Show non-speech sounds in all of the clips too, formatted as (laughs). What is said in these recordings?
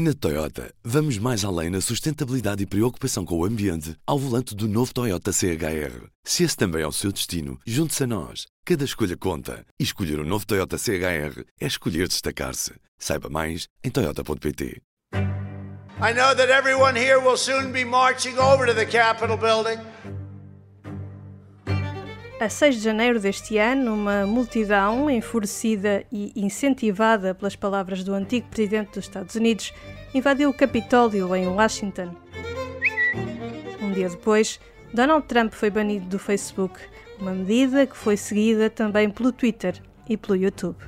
Na Toyota, vamos mais além na sustentabilidade e preocupação com o ambiente ao volante do novo Toyota CHR. Se esse também é o seu destino, junte-se a nós. Cada escolha conta. E escolher o um novo Toyota CHR é escolher destacar-se. Saiba mais em Toyota.pt. I know that everyone here will soon be marching over to the Capitol building. A 6 de janeiro deste ano, uma multidão enfurecida e incentivada pelas palavras do antigo presidente dos Estados Unidos invadiu o Capitólio em Washington. Um dia depois, Donald Trump foi banido do Facebook, uma medida que foi seguida também pelo Twitter e pelo YouTube.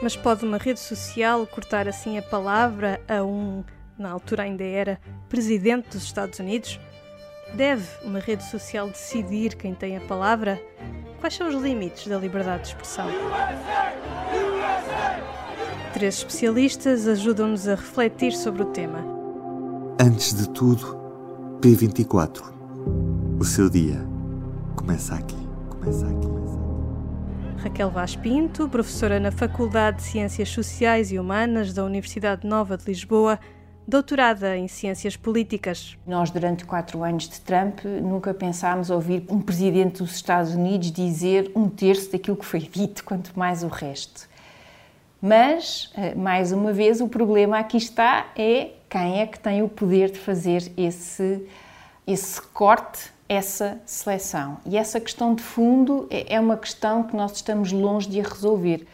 Mas pode uma rede social cortar assim a palavra a um, na altura ainda era, presidente dos Estados Unidos? Deve uma rede social decidir quem tem a palavra? Quais são os limites da liberdade de expressão? Três especialistas ajudam-nos a refletir sobre o tema. Antes de tudo, P24. O seu dia começa aqui. Começa aqui. Raquel Vaz Pinto, professora na Faculdade de Ciências Sociais e Humanas da Universidade Nova de Lisboa, doutorada em Ciências Políticas. Nós, durante quatro anos de Trump, nunca pensámos ouvir um presidente dos Estados Unidos dizer um terço daquilo que foi dito, quanto mais o resto. Mas, eh, mais uma vez, o problema aqui está é quem é que tem o poder de fazer esse, esse corte, essa seleção. E essa questão de fundo é, é uma questão que nós estamos longe de resolver.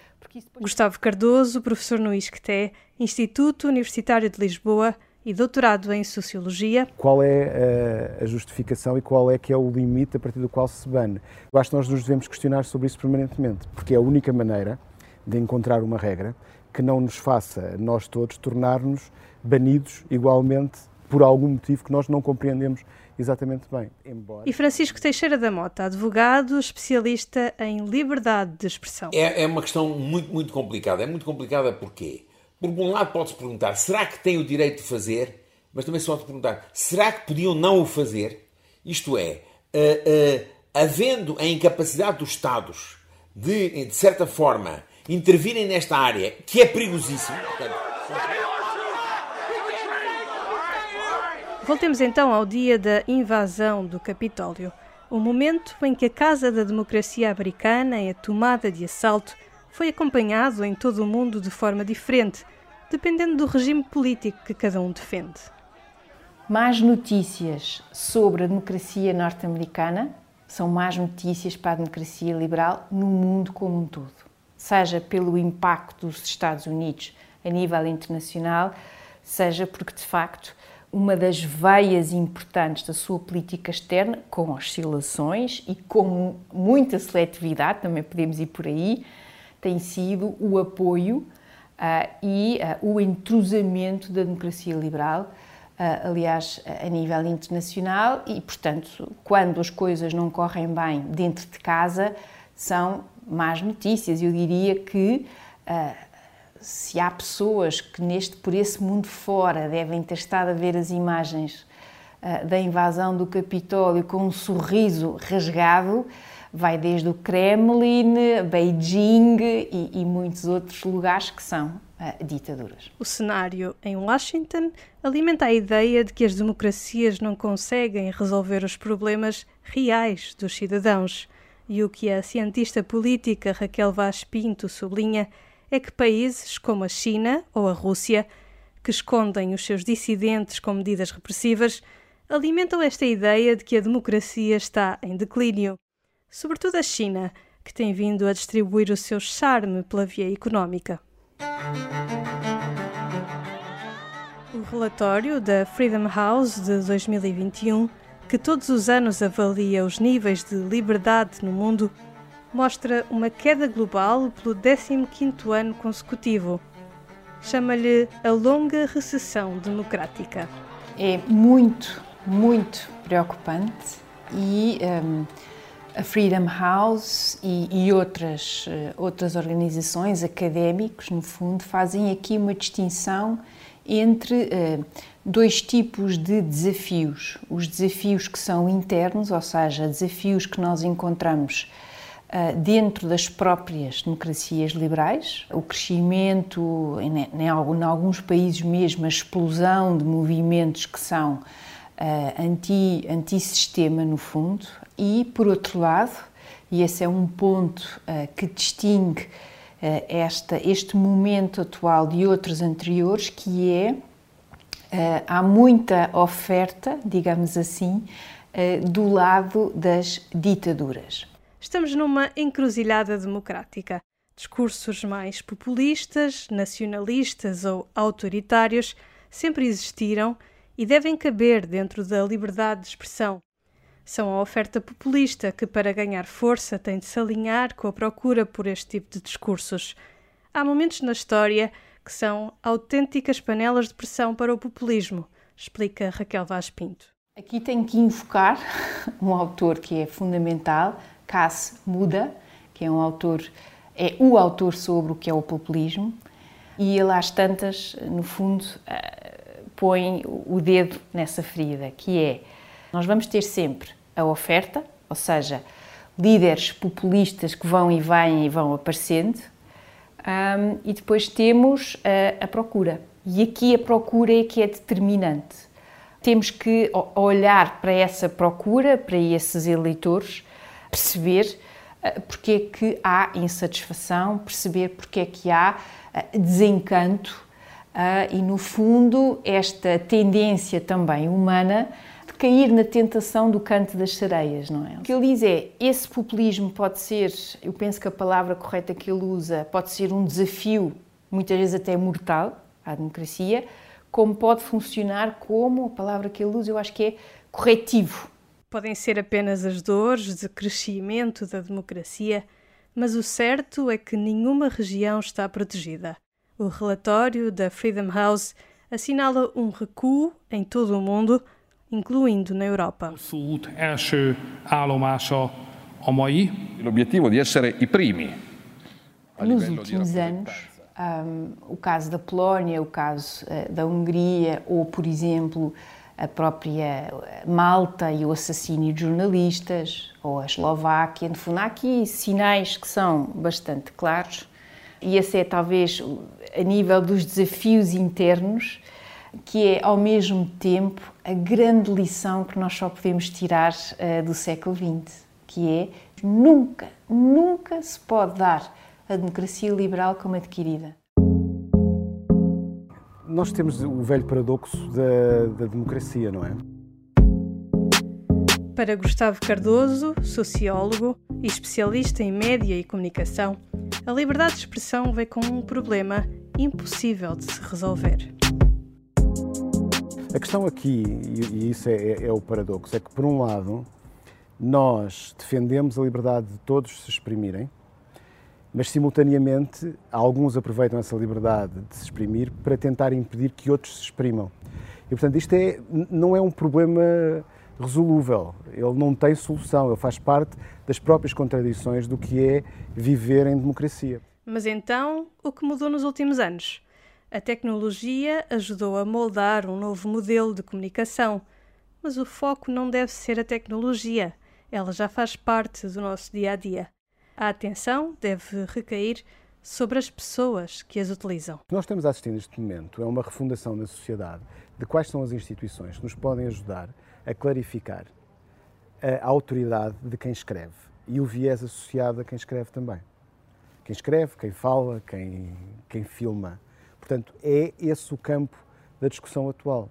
Gustavo Cardoso, professor no ISCTE, Instituto Universitário de Lisboa e doutorado em Sociologia. Qual é eh, a justificação e qual é que é o limite a partir do qual se bane? Eu acho que nós nos devemos questionar sobre isso permanentemente, porque é a única maneira de encontrar uma regra que não nos faça, nós todos, tornar-nos banidos igualmente por algum motivo que nós não compreendemos exatamente bem. Embora... E Francisco Teixeira da Mota, advogado, especialista em liberdade de expressão. É, é uma questão muito, muito complicada. É muito complicada porquê? Por um lado pode-se perguntar, será que tem o direito de fazer? Mas também se pode perguntar, será que podiam não o fazer? Isto é, uh, uh, havendo a incapacidade dos Estados de, de certa forma, intervirem nesta área, que é perigosíssimo. Voltemos então ao dia da invasão do Capitólio, o momento em que a Casa da Democracia Americana é tomada de assalto foi acompanhado em todo o mundo de forma diferente, dependendo do regime político que cada um defende. Mais notícias sobre a democracia norte-americana são más notícias para a democracia liberal no mundo como um todo, seja pelo impacto dos Estados Unidos a nível internacional, seja porque de facto uma das veias importantes da sua política externa, com oscilações e com muita seletividade, também podemos ir por aí, tem sido o apoio uh, e uh, o entrosamento da democracia liberal, uh, aliás, a nível internacional, e, portanto, quando as coisas não correm bem dentro de casa, são más notícias. Eu diria que se há pessoas que neste por esse mundo fora devem ter estado a ver as imagens uh, da invasão do Capitólio com um sorriso rasgado, vai desde o Kremlin, Beijing e, e muitos outros lugares que são uh, ditaduras. O cenário em Washington alimenta a ideia de que as democracias não conseguem resolver os problemas reais dos cidadãos. E o que a cientista política Raquel Vaz Pinto sublinha é que países como a China ou a Rússia, que escondem os seus dissidentes com medidas repressivas, alimentam esta ideia de que a democracia está em declínio. Sobretudo a China, que tem vindo a distribuir o seu charme pela via económica. O relatório da Freedom House de 2021, que todos os anos avalia os níveis de liberdade no mundo, mostra uma queda global pelo 15º ano consecutivo. Chama-lhe a longa recessão democrática. É muito, muito preocupante e um, a Freedom House e, e outras, uh, outras organizações, académicos, no fundo, fazem aqui uma distinção entre uh, dois tipos de desafios. Os desafios que são internos, ou seja, desafios que nós encontramos dentro das próprias democracias liberais, o crescimento, em, em, alguns países mesmo, a explosão de movimentos que são uh, anti, anti-sistema, no fundo, e, por outro lado, e esse é um ponto uh, que distingue esta, este momento atual de outros anteriores, que é há muita oferta, digamos assim, do lado das ditaduras. Estamos numa encruzilhada democrática. Discursos mais populistas, nacionalistas ou autoritários sempre existiram e devem caber dentro da liberdade de expressão. São a oferta populista que, para ganhar força, tem de se alinhar com a procura por este tipo de discursos. Há momentos na história que são autênticas panelas de pressão para o populismo, explica Raquel Vaz Pinto. Aqui tenho que invocar um autor que é fundamental, Cass Muda, que é um autor, é o autor sobre o que é o populismo, e ele às tantas, no fundo, põe o dedo nessa ferida, que é nós vamos ter sempre a oferta, ou seja, líderes populistas que vão e vêm e vão aparecendo, um, e depois temos a, a, procura. E aqui a procura é que é determinante. Temos que olhar para essa procura, para esses eleitores, perceber uh, porque é que há insatisfação, perceber porque é que há uh, desencanto Uh, e, no fundo, esta tendência também humana de cair na tentação do canto das sereias, não é? O que ele diz é, esse populismo pode ser, eu penso que a palavra correta que ele usa, pode ser um desafio, muitas vezes até mortal, à democracia, como pode funcionar como, a palavra que ele usa, eu acho que é corretivo. Podem ser apenas as dores de crescimento da democracia, mas o certo é que nenhuma região está protegida. O relatório da Freedom House assinala um recuo em todo o mundo, incluindo na Europa. L'obiettivo di essere i primi. Nos últimos anos, um, o caso da Polónia, o caso uh, da Hungria ou, por exemplo, a própria Malta e o assassínio de jornalistas, ou a Eslováquia, no fundo, há aqui sinais que são bastante claros e esse é talvez a nível dos desafios internos, que é ao mesmo tempo a grande lição que nós só podemos tirar uh, do século XX, que é nunca, nunca se pode dar a democracia liberal como adquirida. Nós temos o velho paradoxo da, da democracia, não é? Para Gustavo Cardoso, sociólogo e especialista em média e comunicação, a liberdade de expressão vem com um problema impossível de se resolver. A questão aqui, e isso é, é, é, o paradoxo, é que, por um lado, nós defendemos a liberdade de todos se exprimirem, mas, simultaneamente, alguns aproveitam essa liberdade de se exprimir para tentar impedir que outros se exprimam. E, portanto, isto é, não é um problema resolúvel, ele não tem solução, ele faz parte das próprias contradições do que é viver em democracia. Mas então, o que mudou nos últimos anos? A tecnologia ajudou a moldar um novo modelo de comunicação, mas o foco não deve ser a tecnologia, ela já faz parte do nosso dia a dia. A atenção deve recair sobre as pessoas que as utilizam. O que nós estamos a assistir neste momento é uma refundação na sociedade de quais são as instituições que nos podem ajudar a clarificar a autoridade de quem escreve e o viés associado a quem escreve também. Quem escreve, quem fala, quem, quem filma. Portanto, é esse o campo da discussão atual.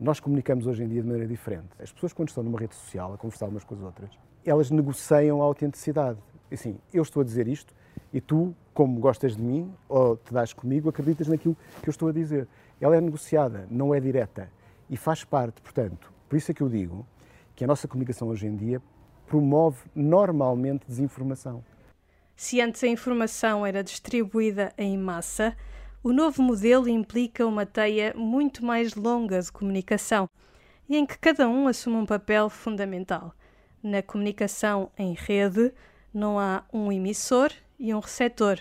Nós comunicamos hoje em dia de maneira diferente. As pessoas, quando estão numa rede social a conversar umas com as outras, elas negociam a autenticidade. Assim, eu estou a dizer isto e tu, como gostas de mim ou te dás comigo, acreditas naquilo que eu estou a dizer. Ela é negociada, não é direta e faz parte, portanto, por isso é que eu digo que a nossa comunicação hoje em dia promove normalmente desinformação. Se antes a informação era distribuída em massa, o novo modelo implica uma teia muito mais longa de comunicação e em que cada um assume um papel fundamental. Na comunicação em rede, não há um emissor e um receptor.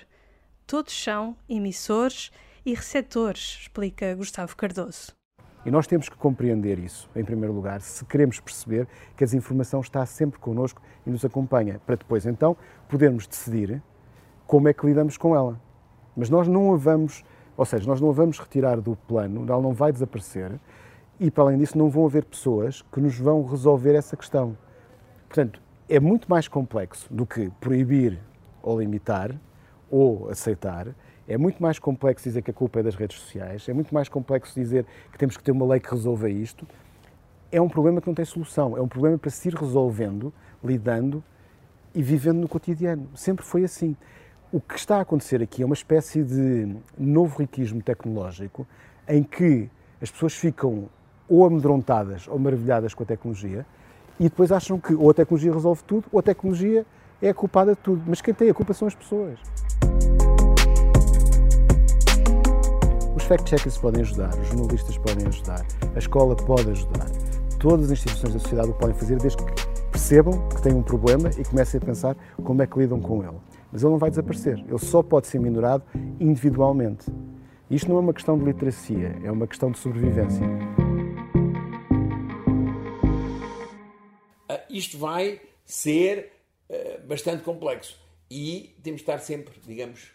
Todos são emissores e receptores, explica Gustavo Cardoso. E nós temos que compreender isso, em primeiro lugar, se queremos perceber que a desinformação está sempre connosco e nos acompanha, para depois então podermos decidir como é que lidamos com ela. Mas nós não a vamos, ou seja, nós não a vamos retirar do plano, ela não vai desaparecer e, para além disso, não vão haver pessoas que nos vão resolver essa questão. Portanto, é muito mais complexo do que proibir ou limitar ou aceitar. É muito mais complexo dizer que a culpa é das redes sociais, é muito mais complexo dizer que temos que ter uma lei que resolva isto. É um problema que não tem solução, é um problema para se ir resolvendo, lidando e vivendo no cotidiano. Sempre foi assim. O que está a acontecer aqui é uma espécie de novo riquismo tecnológico em que as pessoas ficam ou amedrontadas ou maravilhadas com a tecnologia e depois acham que ou a tecnologia resolve tudo ou a tecnologia é a culpada de tudo. Mas quem tem a culpa são as pessoas. Os fact-checkers podem ajudar, os jornalistas podem ajudar, a escola pode ajudar. Todas as instituições da sociedade o podem fazer desde que percebam que têm um problema e comecem a pensar como é que lidam com ele. Mas ele não vai desaparecer, ele só pode ser minorado individualmente. Isto não é uma questão de literacia, é uma questão de sobrevivência. Isto vai ser uh, bastante complexo e temos de estar sempre, digamos,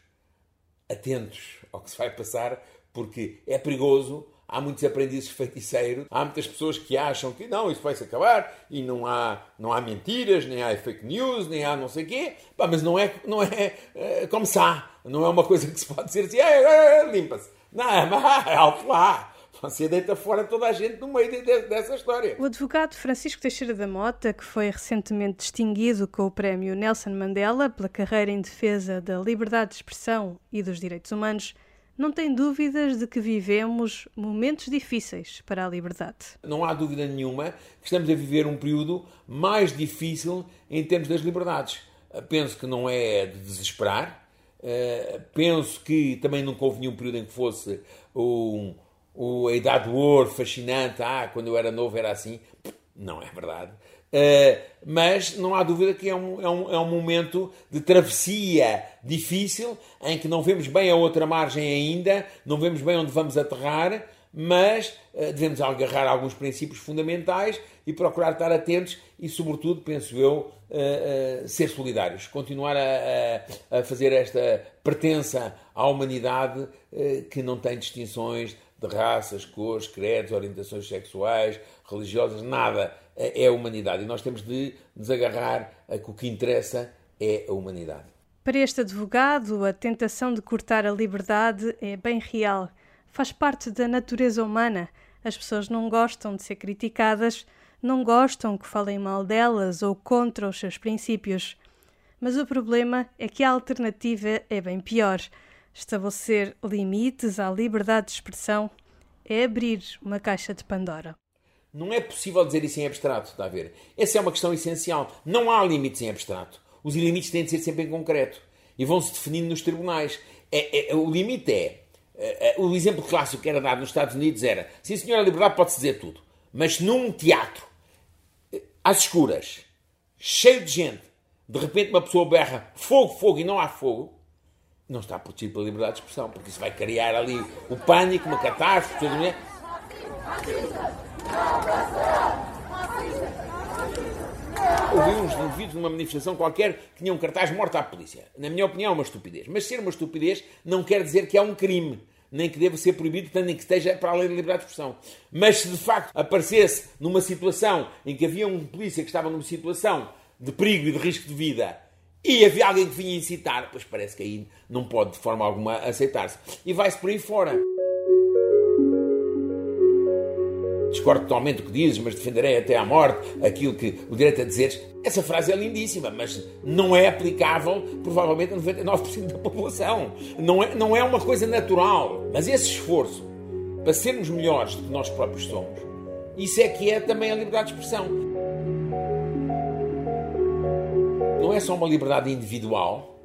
atentos ao que se vai passar, porque é perigoso. Há muitos aprendizes feiticeiros, há muitas pessoas que acham que não, isso vai-se acabar e não há, não há mentiras, nem há fake news, nem há não sei o quê. Pá, mas não é, não é, é como se há. Não é uma coisa que se pode dizer assim, limpa-se. Não, mas (laughs) alto lá. Você deita fora toda a gente no meio de, de, dessa história. O advogado Francisco Teixeira da Mota, que foi recentemente distinguido com o prémio Nelson Mandela pela carreira em defesa da liberdade de expressão e dos direitos humanos, não tem dúvidas de que vivemos momentos difíceis para a liberdade. Não há dúvida nenhuma que estamos a viver um período mais difícil em termos das liberdades. Penso que não é de desesperar. Eh, penso que também nunca houve nenhum período em que fosse um, o, a idade do ouro fascinante, ah, quando eu era novo era assim. Não é verdade. Uh, mas não há dúvida que é um, é, um, é um momento de travessia difícil, em que não vemos bem a outra margem ainda, não vemos bem onde vamos aterrar, mas uh, devemos agarrar alguns princípios fundamentais e procurar estar atentos e, sobretudo, penso eu, uh, ser solidários. Continuar a, a, a, fazer esta pertença à humanidade que não tem distinções de raças, cores, credos, orientações sexuais, religiosas, nada. É, é a humanidade. E nós temos de nos agarrar a que o que interessa é a humanidade. Para este advogado, a tentação de cortar a liberdade é bem real. Faz parte da natureza humana. As pessoas não gostam de ser criticadas, não gostam que falem mal delas ou contra os seus princípios. Mas o problema é que a alternativa é bem pior. Estabelecer limites à liberdade de expressão é abrir uma caixa de Pandora. Não é possível dizer isso em abstrato, está a ver? Essa é uma questão essencial. Não há limites em abstrato. Os limites têm de ser sempre em concreto e vão-se definindo nos tribunais. É, é, o limite é, é, é. O exemplo clássico que era dado nos Estados Unidos era: sim, senhor, a liberdade pode-se dizer tudo, mas num teatro, às escuras, cheio de gente, de repente uma pessoa berra fogo, fogo e não há fogo, não está protegido pela liberdade de expressão, porque isso vai criar ali o pânico, uma catástrofe, tudo isso. Ouvi uns indivíduos numa manifestação qualquer que tinham um cartaz morto à polícia. Na minha opinião, é uma estupidez. Mas ser uma estupidez não quer dizer que é um crime, nem que deva ser proibido, portanto, nem que esteja para além da liberdade de expressão. Mas se de facto aparecesse numa situação em que havia um polícia que estava numa situação de perigo e de risco de vida e havia alguém que vinha incitar, pois parece que aí não pode de forma alguma aceitar-se. E vai-se por aí fora. Discordo totalmente do que dizes, mas defenderei até à morte aquilo que o direito a dizeres. Essa frase é lindíssima, mas não é aplicável, provavelmente, a 99% da população. Não é, não é uma coisa natural. Mas esse esforço para sermos melhores do que nós próprios somos, isso é que é também a liberdade de expressão. É só uma liberdade individual,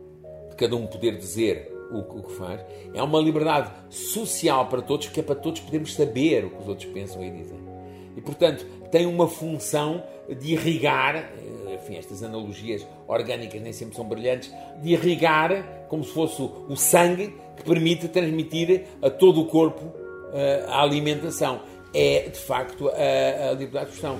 de cada um poder dizer o, o, que faz, é uma liberdade social para todos, que é para todos podermos saber o que os outros pensam e dizem. E, portanto, tem uma função de irrigar, eh, enfim, estas analogias orgânicas nem sempre são brilhantes, de irrigar como se fosse o sangue que permite transmitir a todo o corpo eh, a alimentação. é, de facto, a, a liberdade de expressão.